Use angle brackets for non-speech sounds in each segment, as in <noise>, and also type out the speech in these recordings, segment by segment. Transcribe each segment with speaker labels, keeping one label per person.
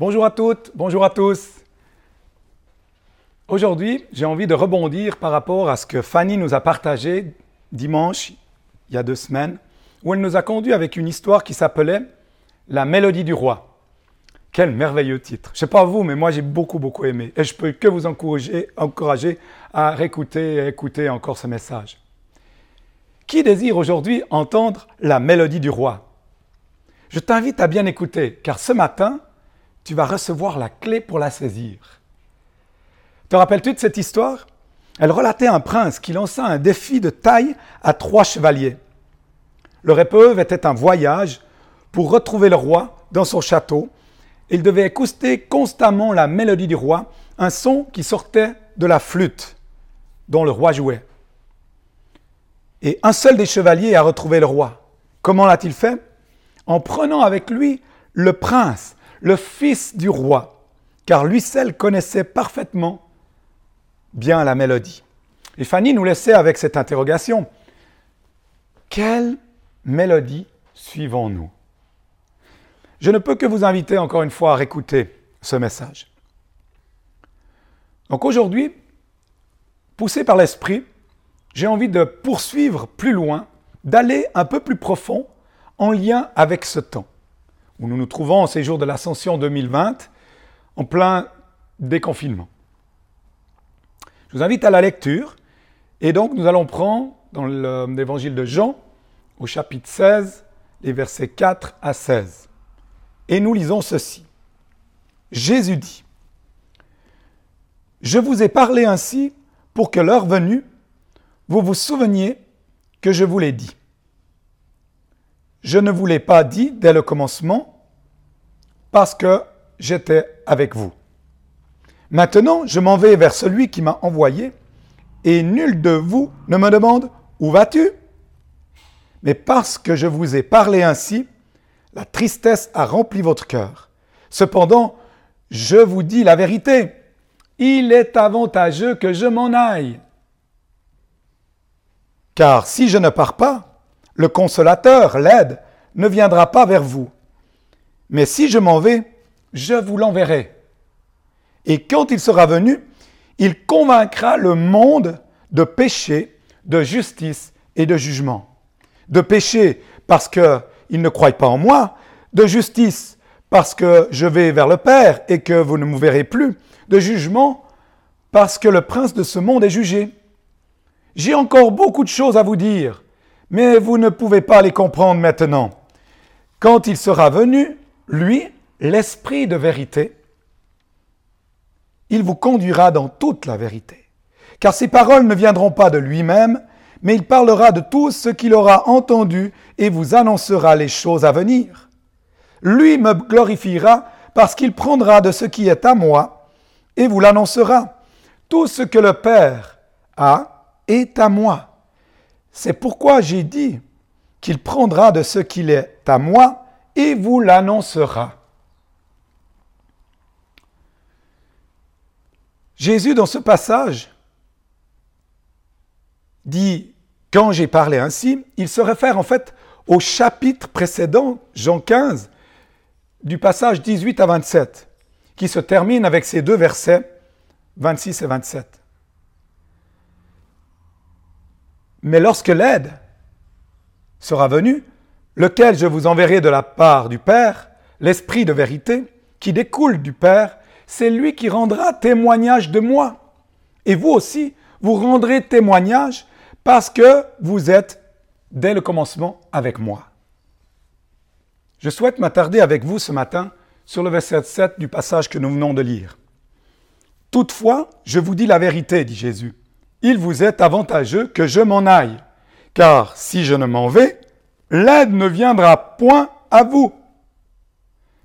Speaker 1: Bonjour à toutes, bonjour à tous. Aujourd'hui, j'ai envie de rebondir par rapport à ce que Fanny nous a partagé dimanche, il y a deux semaines, où elle nous a conduit avec une histoire qui s'appelait La Mélodie du Roi. Quel merveilleux titre. Je sais pas vous, mais moi j'ai beaucoup, beaucoup aimé. Et je peux que vous encourager, encourager à réécouter et écouter encore ce message. Qui désire aujourd'hui entendre la mélodie du roi? Je t'invite à bien écouter, car ce matin, tu vas recevoir la clé pour la saisir. Te rappelles-tu de cette histoire? Elle relatait un prince qui lança un défi de taille à trois chevaliers. Leur épreuve était un voyage pour retrouver le roi dans son château. Il devait écouter constamment la mélodie du roi, un son qui sortait de la flûte dont le roi jouait. Et un seul des chevaliers a retrouvé le roi. Comment l'a-t-il fait? En prenant avec lui le prince, le fils du roi, car lui seul connaissait parfaitement bien la mélodie. Et Fanny nous laissait avec cette interrogation. Quelle mélodie suivons-nous? Je ne peux que vous inviter encore une fois à réécouter ce message. Donc aujourd'hui, poussé par l'esprit, j'ai envie de poursuivre plus loin, d'aller un peu plus profond en lien avec ce temps où nous nous trouvons en ces jours de l'ascension 2020, en plein déconfinement. Je vous invite à la lecture, et donc nous allons prendre dans l'évangile de Jean, au chapitre 16, les versets 4 à 16. Et nous lisons ceci. Jésus dit, Je vous ai parlé ainsi pour que l'heure venue, vous vous souveniez que je vous l'ai dit. Je ne vous l'ai pas dit dès le commencement parce que j'étais avec vous. Maintenant, je m'en vais vers celui qui m'a envoyé et nul de vous ne me demande Où vas-tu? Mais parce que je vous ai parlé ainsi, la tristesse a rempli votre cœur. Cependant, je vous dis la vérité, il est avantageux que je m'en aille car si je ne pars pas, le consolateur, l'aide, ne viendra pas vers vous. Mais si je m'en vais, je vous l'enverrai. Et quand il sera venu, il convaincra le monde de péché, de justice et de jugement. De péché parce qu'ils ne croient pas en moi, de justice parce que je vais vers le Père et que vous ne me verrez plus, de jugement parce que le prince de ce monde est jugé. J'ai encore beaucoup de choses à vous dire, mais vous ne pouvez pas les comprendre maintenant. Quand il sera venu, lui, l'Esprit de vérité, il vous conduira dans toute la vérité. Car ses paroles ne viendront pas de lui-même, mais il parlera de tout ce qu'il aura entendu et vous annoncera les choses à venir. Lui me glorifiera parce qu'il prendra de ce qui est à moi et vous l'annoncera. Tout ce que le Père a, est à moi. C'est pourquoi j'ai dit qu'il prendra de ce qu'il est à moi et vous l'annoncera. Jésus, dans ce passage, dit, quand j'ai parlé ainsi, il se réfère en fait au chapitre précédent, Jean 15, du passage 18 à 27, qui se termine avec ces deux versets, 26 et 27. Mais lorsque l'aide sera venue, lequel je vous enverrai de la part du Père, l'Esprit de vérité, qui découle du Père, c'est lui qui rendra témoignage de moi. Et vous aussi, vous rendrez témoignage parce que vous êtes dès le commencement avec moi. Je souhaite m'attarder avec vous ce matin sur le verset 7 du passage que nous venons de lire. Toutefois, je vous dis la vérité, dit Jésus il vous est avantageux que je m'en aille, car si je ne m'en vais, l'aide ne viendra point à vous.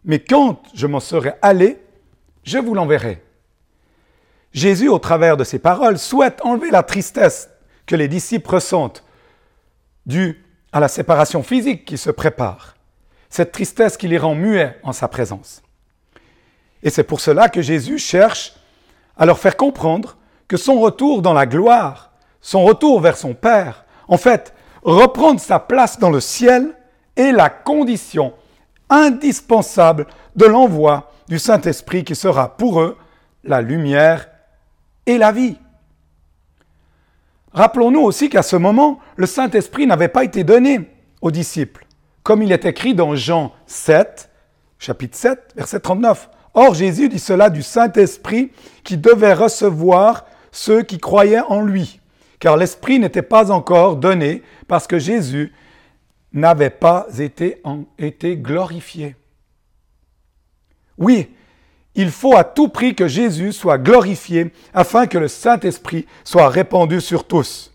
Speaker 1: Mais quand je m'en serai allé, je vous l'enverrai. Jésus, au travers de ses paroles, souhaite enlever la tristesse que les disciples ressentent due à la séparation physique qui se prépare, cette tristesse qui les rend muets en sa présence. Et c'est pour cela que Jésus cherche à leur faire comprendre son retour dans la gloire, son retour vers son Père, en fait, reprendre sa place dans le ciel est la condition indispensable de l'envoi du Saint-Esprit qui sera pour eux la lumière et la vie. Rappelons-nous aussi qu'à ce moment, le Saint-Esprit n'avait pas été donné aux disciples, comme il est écrit dans Jean 7, chapitre 7, verset 39. Or Jésus dit cela du Saint-Esprit qui devait recevoir ceux qui croyaient en lui, car l'Esprit n'était pas encore donné parce que Jésus n'avait pas été, été glorifié. Oui, il faut à tout prix que Jésus soit glorifié afin que le Saint-Esprit soit répandu sur tous.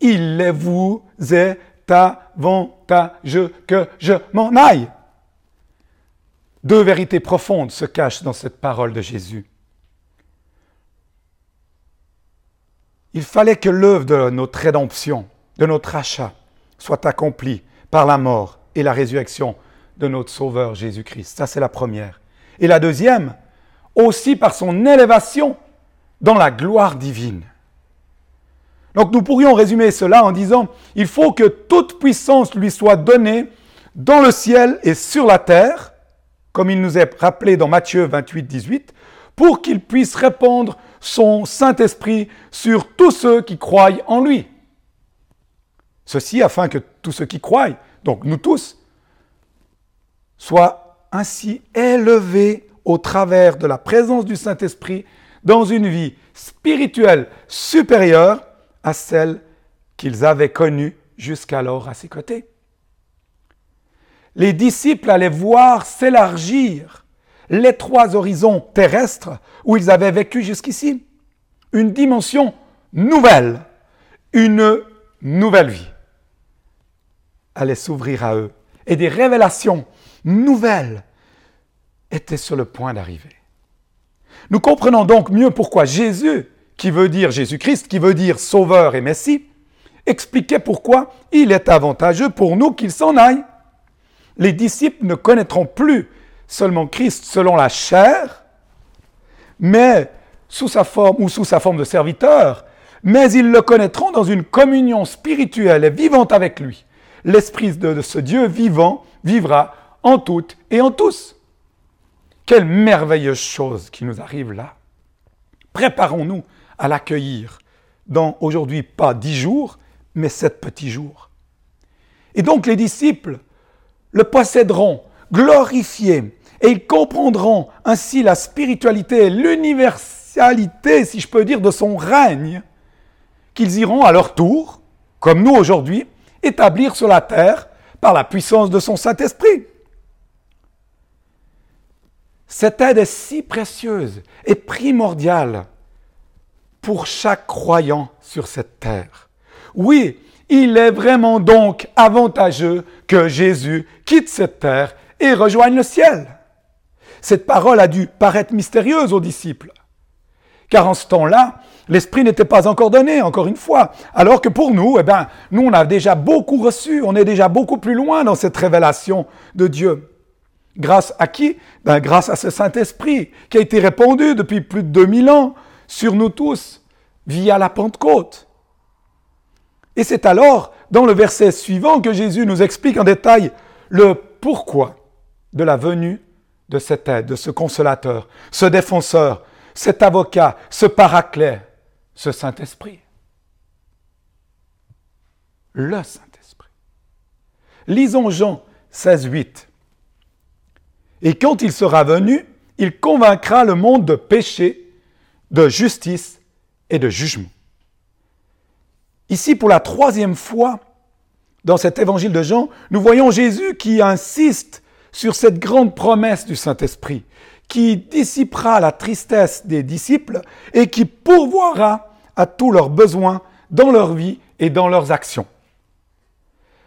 Speaker 1: Il vous est avantageux que je m'en aille. Deux vérités profondes se cachent dans cette parole de Jésus. Il fallait que l'œuvre de notre rédemption, de notre achat, soit accomplie par la mort et la résurrection de notre Sauveur Jésus-Christ. Ça, c'est la première. Et la deuxième, aussi par son élévation dans la gloire divine. Donc nous pourrions résumer cela en disant, il faut que toute puissance lui soit donnée dans le ciel et sur la terre, comme il nous est rappelé dans Matthieu 28, 18, pour qu'il puisse répandre son Saint-Esprit sur tous ceux qui croient en lui. Ceci afin que tous ceux qui croient, donc nous tous, soient ainsi élevés au travers de la présence du Saint-Esprit dans une vie spirituelle supérieure à celle qu'ils avaient connue jusqu'alors à ses côtés. Les disciples allaient voir s'élargir les trois horizons terrestres où ils avaient vécu jusqu'ici. Une dimension nouvelle, une nouvelle vie allait s'ouvrir à eux et des révélations nouvelles étaient sur le point d'arriver. Nous comprenons donc mieux pourquoi Jésus, qui veut dire Jésus-Christ, qui veut dire Sauveur et Messie, expliquait pourquoi il est avantageux pour nous qu'il s'en aille. Les disciples ne connaîtront plus seulement Christ selon la chair, mais sous sa forme ou sous sa forme de serviteur, mais ils le connaîtront dans une communion spirituelle et vivante avec lui. L'Esprit de ce Dieu vivant vivra en toutes et en tous. Quelle merveilleuse chose qui nous arrive là. Préparons-nous à l'accueillir dans aujourd'hui pas dix jours, mais sept petits jours. Et donc les disciples le posséderont, glorifié, et ils comprendront ainsi la spiritualité et l'universalité, si je peux dire, de son règne, qu'ils iront à leur tour, comme nous aujourd'hui, établir sur la terre par la puissance de son Saint-Esprit. Cette aide est si précieuse et primordiale pour chaque croyant sur cette terre. Oui, il est vraiment donc avantageux que Jésus quitte cette terre et rejoigne le ciel. Cette parole a dû paraître mystérieuse aux disciples, car en ce temps-là, l'Esprit n'était pas encore donné, encore une fois. Alors que pour nous, eh ben, nous, on a déjà beaucoup reçu, on est déjà beaucoup plus loin dans cette révélation de Dieu. Grâce à qui? Ben, Grâce à ce Saint-Esprit qui a été répandu depuis plus de 2000 ans sur nous tous via la Pentecôte. Et c'est alors, dans le verset suivant, que Jésus nous explique en détail le pourquoi de la venue de cette aide, de ce consolateur, ce défenseur, cet avocat, ce paraclet, ce Saint-Esprit. Le Saint-Esprit. Lisons Jean 16, 8. Et quand il sera venu, il convaincra le monde de péché, de justice et de jugement. Ici, pour la troisième fois, dans cet évangile de Jean, nous voyons Jésus qui insiste sur cette grande promesse du Saint-Esprit, qui dissipera la tristesse des disciples et qui pourvoira à tous leurs besoins dans leur vie et dans leurs actions.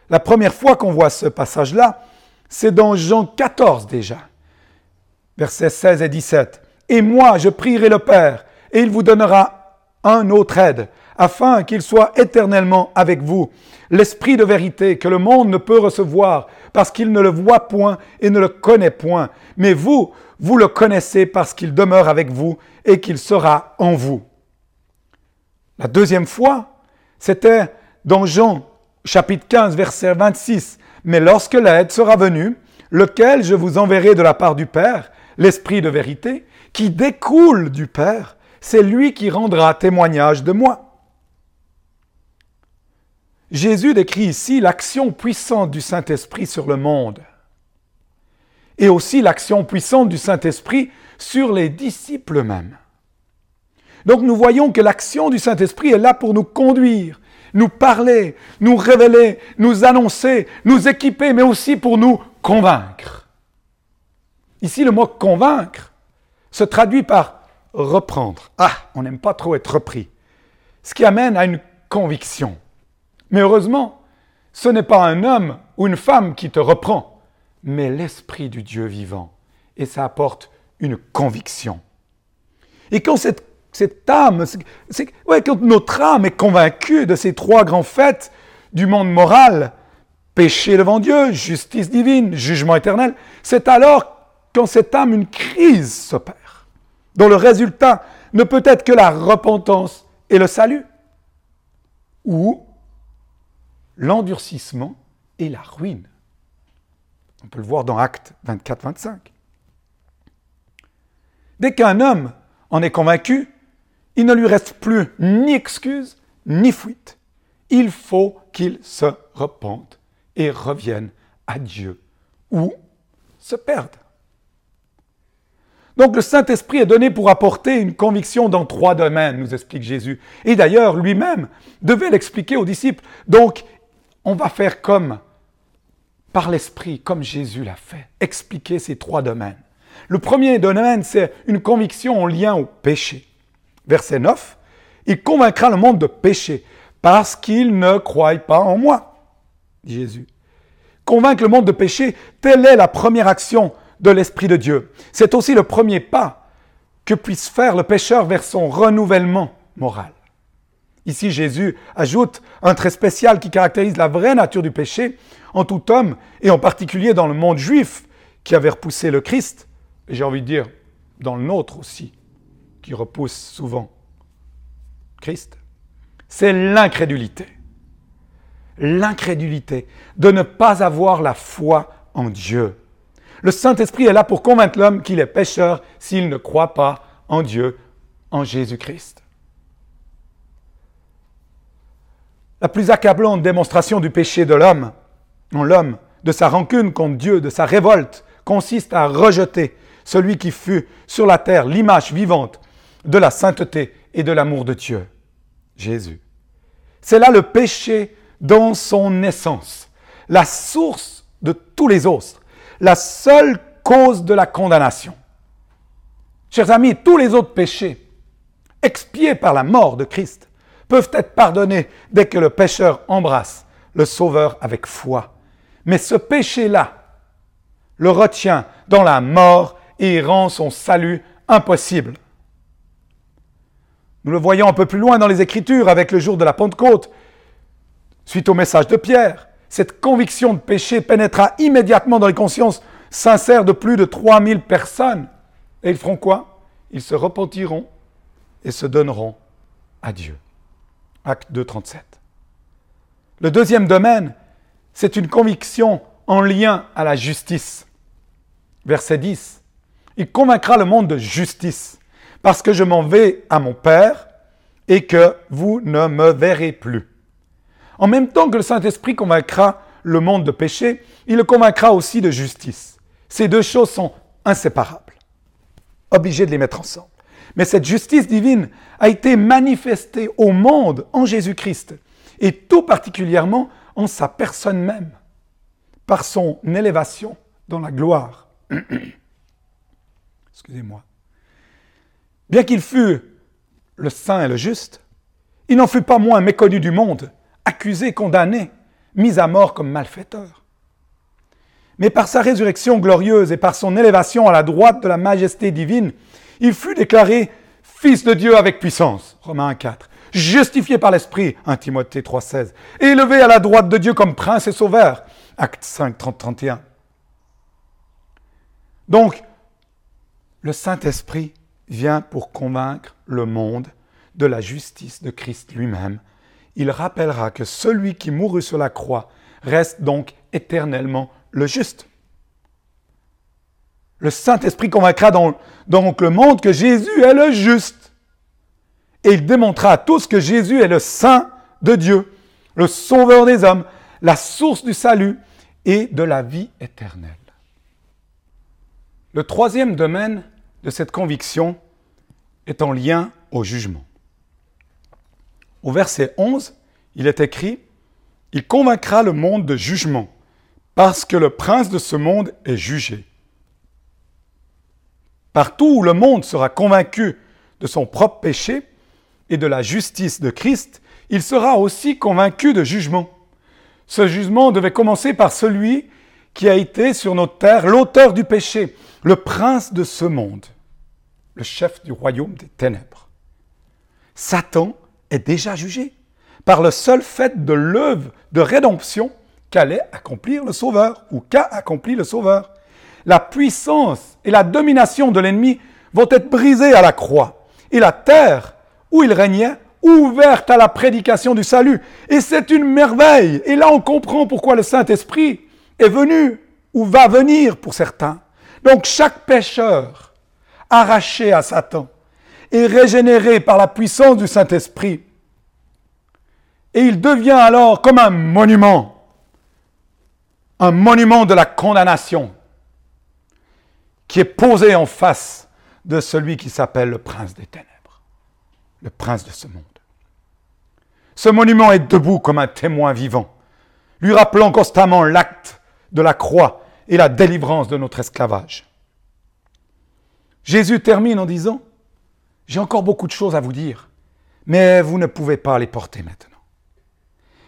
Speaker 1: La première fois qu'on voit ce passage-là, c'est dans Jean 14 déjà, versets 16 et 17. Et moi, je prierai le Père, et il vous donnera un autre aide, afin qu'il soit éternellement avec vous, l'Esprit de vérité que le monde ne peut recevoir, parce qu'il ne le voit point et ne le connaît point. Mais vous, vous le connaissez parce qu'il demeure avec vous et qu'il sera en vous. La deuxième fois, c'était dans Jean chapitre 15, verset 26. Mais lorsque l'aide sera venue, lequel je vous enverrai de la part du Père, l'Esprit de vérité, qui découle du Père, c'est lui qui rendra témoignage de moi. Jésus décrit ici l'action puissante du Saint-Esprit sur le monde et aussi l'action puissante du Saint-Esprit sur les disciples mêmes. Donc nous voyons que l'action du Saint-Esprit est là pour nous conduire, nous parler, nous révéler, nous annoncer, nous équiper, mais aussi pour nous convaincre. Ici, le mot convaincre se traduit par reprendre. Ah, on n'aime pas trop être repris. Ce qui amène à une conviction. Mais heureusement, ce n'est pas un homme ou une femme qui te reprend, mais l'Esprit du Dieu vivant. Et ça apporte une conviction. Et quand cette, âme, quand notre âme est convaincue de ces trois grands faits du monde moral, péché devant Dieu, justice divine, jugement éternel, c'est alors quand cette âme, une crise s'opère, dont le résultat ne peut être que la repentance et le salut, ou l'endurcissement et la ruine. On peut le voir dans Acte 24-25. Dès qu'un homme en est convaincu, il ne lui reste plus ni excuse ni fuite. Il faut qu'il se repente et revienne à Dieu ou se perde. Donc le Saint-Esprit est donné pour apporter une conviction dans trois domaines, nous explique Jésus. Et d'ailleurs, lui-même devait l'expliquer aux disciples. Donc, on va faire comme par l'Esprit, comme Jésus l'a fait, expliquer ces trois domaines. Le premier domaine, c'est une conviction en lien au péché. Verset 9, il convaincra le monde de péché parce qu'il ne croit pas en moi, dit Jésus. Convaincre le monde de péché, telle est la première action de l'Esprit de Dieu. C'est aussi le premier pas que puisse faire le pécheur vers son renouvellement moral. Ici, Jésus ajoute un trait spécial qui caractérise la vraie nature du péché en tout homme, et en particulier dans le monde juif qui avait repoussé le Christ, et j'ai envie de dire dans le nôtre aussi, qui repousse souvent Christ, c'est l'incrédulité. L'incrédulité de ne pas avoir la foi en Dieu. Le Saint-Esprit est là pour convaincre l'homme qu'il est pécheur s'il ne croit pas en Dieu, en Jésus-Christ. La plus accablante démonstration du péché de l'homme, l'homme, de sa rancune contre Dieu, de sa révolte, consiste à rejeter celui qui fut sur la terre l'image vivante de la sainteté et de l'amour de Dieu, Jésus. C'est là le péché dans son essence, la source de tous les autres, la seule cause de la condamnation. Chers amis, tous les autres péchés, expiés par la mort de Christ, peuvent être pardonnés dès que le pécheur embrasse le Sauveur avec foi. Mais ce péché-là le retient dans la mort et rend son salut impossible. Nous le voyons un peu plus loin dans les Écritures avec le jour de la Pentecôte. Suite au message de Pierre, cette conviction de péché pénétra immédiatement dans les consciences sincères de plus de 3000 personnes. Et ils feront quoi? Ils se repentiront et se donneront à Dieu. Acte 2, 37. Le deuxième domaine, c'est une conviction en lien à la justice. Verset 10. Il convaincra le monde de justice, parce que je m'en vais à mon Père et que vous ne me verrez plus. En même temps que le Saint-Esprit convaincra le monde de péché, il le convaincra aussi de justice. Ces deux choses sont inséparables, obligés de les mettre ensemble. Mais cette justice divine a été manifestée au monde en Jésus-Christ, et tout particulièrement en sa personne même, par son élévation dans la gloire. <clears throat> Excusez-moi. Bien qu'il fût le saint et le juste, il n'en fut pas moins méconnu du monde, accusé, condamné, mis à mort comme malfaiteur. Mais par sa résurrection glorieuse et par son élévation à la droite de la majesté divine, il fut déclaré Fils de Dieu avec puissance, Romains 4, justifié par l'Esprit, 1 Timothée 3,16, élevé à la droite de Dieu comme prince et sauveur, Acte 5, 30, 31. Donc, le Saint-Esprit vient pour convaincre le monde de la justice de Christ lui-même. Il rappellera que celui qui mourut sur la croix reste donc éternellement le juste. Le Saint-Esprit convaincra donc le monde que Jésus est le juste. Et il démontrera à tous que Jésus est le Saint de Dieu, le Sauveur des hommes, la source du salut et de la vie éternelle. Le troisième domaine de cette conviction est en lien au jugement. Au verset 11, il est écrit, Il convaincra le monde de jugement, parce que le prince de ce monde est jugé. Partout où le monde sera convaincu de son propre péché et de la justice de Christ, il sera aussi convaincu de jugement. Ce jugement devait commencer par celui qui a été sur notre terre l'auteur du péché, le prince de ce monde, le chef du royaume des ténèbres. Satan est déjà jugé par le seul fait de l'œuvre de rédemption qu'allait accomplir le Sauveur ou qu'a accompli le Sauveur. La puissance et la domination de l'ennemi vont être brisées à la croix et la terre où il régnait ouverte à la prédication du salut. Et c'est une merveille. Et là, on comprend pourquoi le Saint-Esprit est venu ou va venir pour certains. Donc chaque pécheur arraché à Satan est régénéré par la puissance du Saint-Esprit. Et il devient alors comme un monument, un monument de la condamnation qui est posé en face de celui qui s'appelle le prince des ténèbres, le prince de ce monde. Ce monument est debout comme un témoin vivant, lui rappelant constamment l'acte de la croix et la délivrance de notre esclavage. Jésus termine en disant, J'ai encore beaucoup de choses à vous dire, mais vous ne pouvez pas les porter maintenant.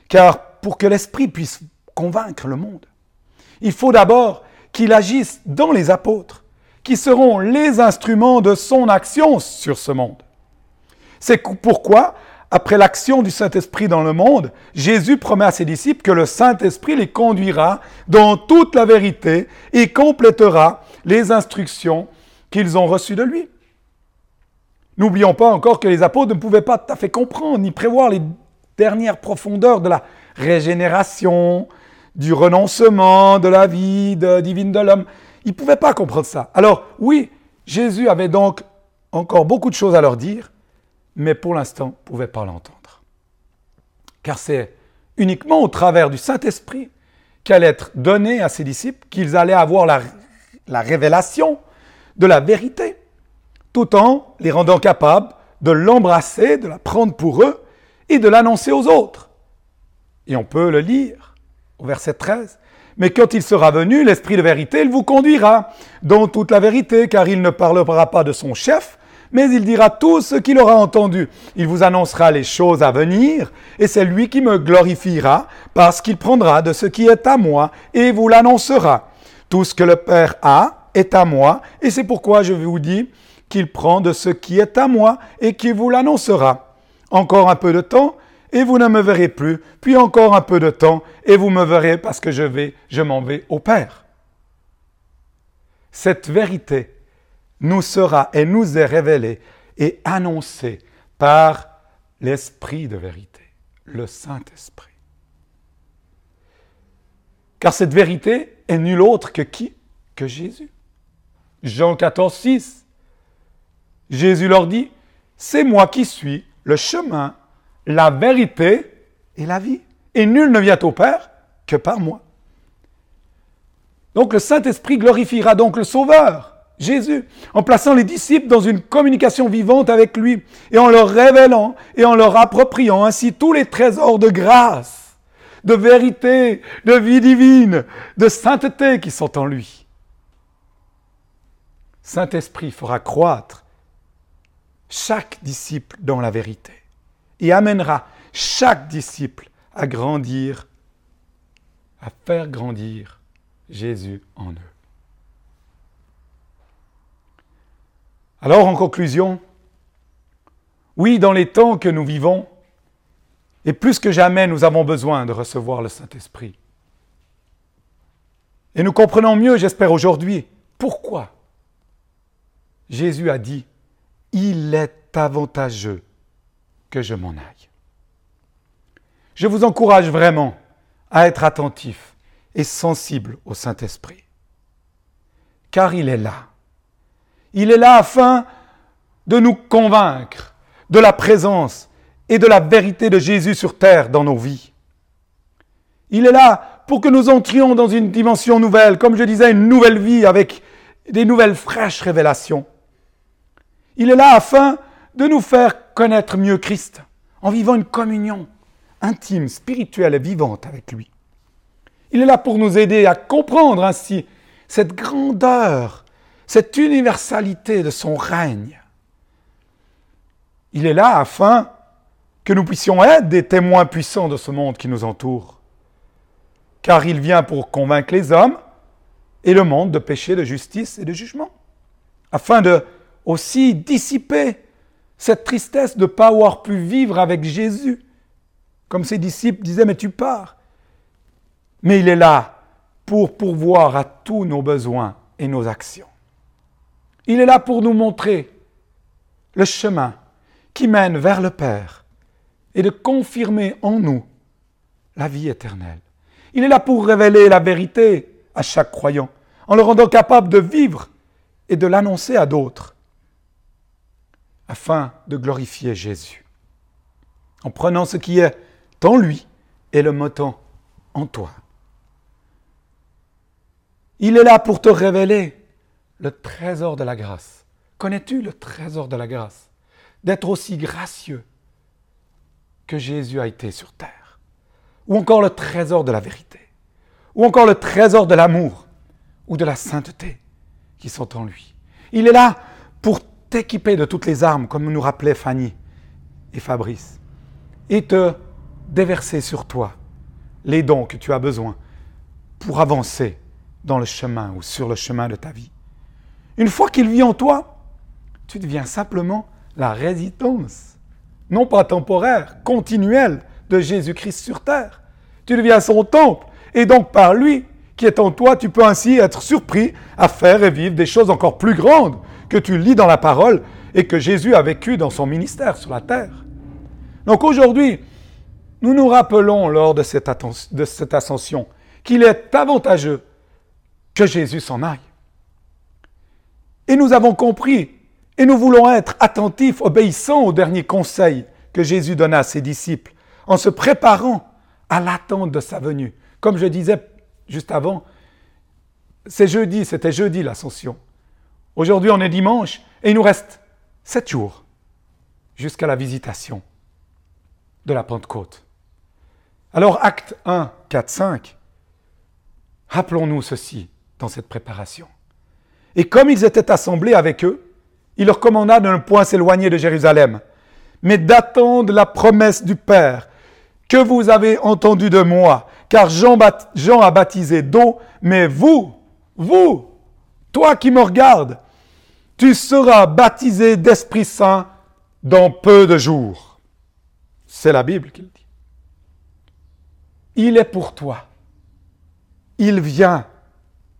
Speaker 1: Car pour que l'Esprit puisse convaincre le monde, il faut d'abord qu'il agisse dans les apôtres, qui seront les instruments de son action sur ce monde. C'est pourquoi après l'action du Saint-Esprit dans le monde, Jésus promet à ses disciples que le Saint-Esprit les conduira dans toute la vérité et complétera les instructions qu'ils ont reçues de lui. N'oublions pas encore que les apôtres ne pouvaient pas tout à fait comprendre ni prévoir les dernières profondeurs de la régénération, du renoncement, de la vie divine de l'homme. Ils ne pouvaient pas comprendre ça. Alors oui, Jésus avait donc encore beaucoup de choses à leur dire, mais pour l'instant ne pouvaient pas l'entendre. Car c'est uniquement au travers du Saint-Esprit qu'allait être donné à ses disciples qu'ils allaient avoir la, la révélation de la vérité, tout en les rendant capables de l'embrasser, de la prendre pour eux et de l'annoncer aux autres. Et on peut le lire au verset 13. Mais quand il sera venu, l'Esprit de vérité, il vous conduira dans toute la vérité, car il ne parlera pas de son chef, mais il dira tout ce qu'il aura entendu. Il vous annoncera les choses à venir, et c'est lui qui me glorifiera, parce qu'il prendra de ce qui est à moi, et vous l'annoncera. Tout ce que le Père a est à moi, et c'est pourquoi je vous dis qu'il prend de ce qui est à moi, et qu'il vous l'annoncera. Encore un peu de temps, et vous ne me verrez plus, puis encore un peu de temps, et vous me verrez parce que je vais, je m'en vais au Père. Cette vérité nous sera et nous est révélé et annoncé par l'Esprit de vérité, le Saint-Esprit. Car cette vérité est nulle autre que qui? Que Jésus. Jean 14, 6. Jésus leur dit, c'est moi qui suis le chemin, la vérité et la vie. Et nul ne vient au Père que par moi. Donc le Saint-Esprit glorifiera donc le Sauveur. Jésus, en plaçant les disciples dans une communication vivante avec lui et en leur révélant et en leur appropriant ainsi tous les trésors de grâce, de vérité, de vie divine, de sainteté qui sont en lui. Saint-Esprit fera croître chaque disciple dans la vérité et amènera chaque disciple à grandir, à faire grandir Jésus en eux. Alors, en conclusion, oui, dans les temps que nous vivons, et plus que jamais, nous avons besoin de recevoir le Saint-Esprit. Et nous comprenons mieux, j'espère aujourd'hui, pourquoi Jésus a dit, il est avantageux que je m'en aille. Je vous encourage vraiment à être attentif et sensible au Saint-Esprit, car il est là Il est là afin de nous convaincre de la présence et de la vérité de Jésus sur terre dans nos vies. Il est là pour que nous entrions dans une dimension nouvelle, comme je disais, une nouvelle vie avec des nouvelles fraîches révélations. Il est là afin de nous faire connaître mieux Christ en vivant une communion intime, spirituelle et vivante avec lui. Il est là pour nous aider à comprendre ainsi cette grandeur, cette universalité de son règne. Il est là afin que nous puissions être des témoins puissants de ce monde qui nous entoure. Car il vient pour convaincre les hommes et le monde de péché, de justice et de jugement, afin de aussi dissiper cette tristesse de ne pas avoir pu vivre avec Jésus. Comme ses disciples disaient, mais tu pars. Mais il est là pour pourvoir à tous nos besoins et nos actions. Il est là pour nous montrer le chemin qui mène vers le Père et de confirmer en nous la vie éternelle. Il est là pour révéler la vérité à chaque croyant, en le rendant capable de vivre et de l'annoncer à d'autres, afin de glorifier Jésus, en prenant ce qui est en lui et le mettant en toi. Il est là pour te révéler le trésor de la grâce. Connais-tu le trésor de la grâce? D'être aussi gracieux que Jésus a été sur terre. Ou encore le trésor de la vérité. Ou encore le trésor de l'amour ou de la sainteté qui sont en lui. Il est là pour t'équiper de toutes les armes, comme nous rappelaient Fanny et Fabrice, et te déverser sur toi les dons que tu as besoin pour avancer dans le chemin ou sur le chemin de ta vie. Une fois qu'il vit en toi, tu deviens simplement la résidence, non pas temporaire, continuelle de Jésus-Christ sur terre. Tu deviens son temple. Et donc par lui qui est en toi, tu peux ainsi être surpris à faire et vivre des choses encore plus grandes que tu lis dans la parole et que Jésus a vécu dans son ministère sur la terre. Donc aujourd'hui, nous nous rappelons lors de cette, ascension qu'il est avantageux que Jésus s'en aille. Et nous avons compris, et nous voulons être attentifs, obéissants au dernier conseil que Jésus donna à ses disciples, en se préparant à l'attente de sa venue. Comme je disais juste avant, c'est jeudi, c'était jeudi l'ascension. Aujourd'hui, on est dimanche, et il nous reste sept jours jusqu'à la visitation de la Pentecôte. Alors, acte 1, 4, 5, rappelons-nous ceci dans cette préparation. Et comme ils étaient assemblés avec eux, il leur commanda de ne point s'éloigner de Jérusalem, mais d'attendre la promesse du Père que vous avez entendu de moi, car Jean, Jean a baptisé d'eau, mais vous, vous, toi qui me regardes, tu seras baptisé d'Esprit Saint dans peu de jours. C'est la Bible qui le dit. Il est pour toi. Il vient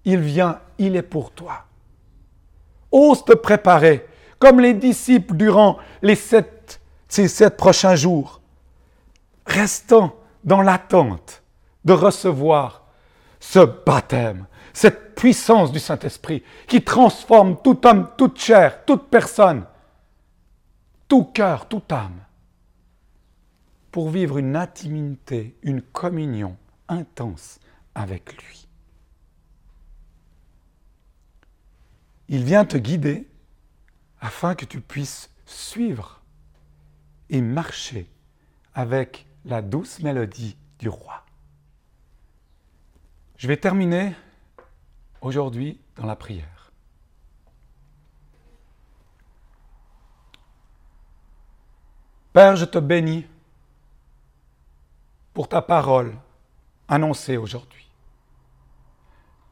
Speaker 1: il vient, il est pour toi. Ose te préparer, comme les disciples durant les sept, ces sept prochains jours, restant dans l'attente de recevoir ce baptême, cette puissance du Saint-Esprit qui transforme tout homme, toute chair, toute personne, tout cœur, toute âme, pour vivre une intimité, une communion intense avec lui. Il vient te guider afin que tu puisses suivre et marcher avec la douce mélodie du roi. Je vais terminer aujourd'hui dans la prière. Père, je te bénis pour ta parole annoncée aujourd'hui.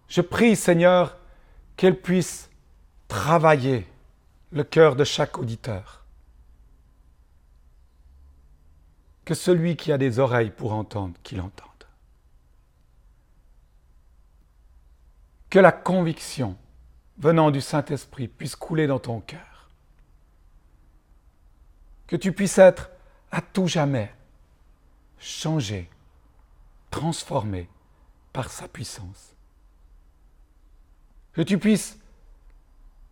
Speaker 1: Je prie, Seigneur, qu'elle puisse travailler le cœur de chaque auditeur. Que celui qui a des oreilles pour entendre, qu'il entende. Que la conviction venant du Saint-Esprit puisse couler dans ton cœur. Que tu puisses être à tout jamais changé, transformé par sa puissance. Que tu puisses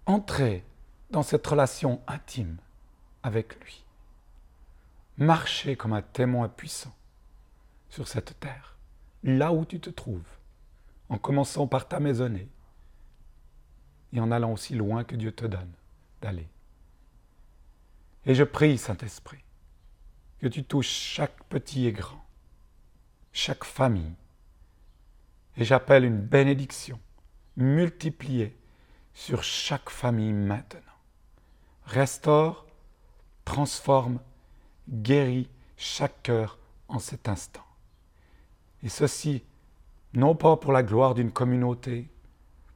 Speaker 1: entrer dans cette relation intime avec lui. Marcher comme un témoin puissant sur cette terre, là où tu te trouves, en commençant par ta maisonnée et en allant aussi loin que Dieu te donne d'aller. Et je prie, Saint-Esprit, que tu touches chaque petit et grand, chaque famille, et j'appelle une bénédiction multipliée sur chaque famille maintenant. Restaure, transforme, guérit chaque cœur en cet instant. Et ceci, non pas pour la gloire d'une communauté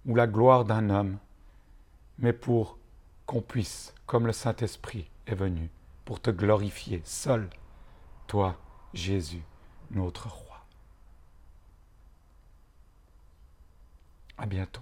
Speaker 1: ou la gloire d'un homme, mais pour qu'on puisse, comme le Saint-Esprit est venu, pour te glorifier seul, toi, Jésus, notre roi. À bientôt.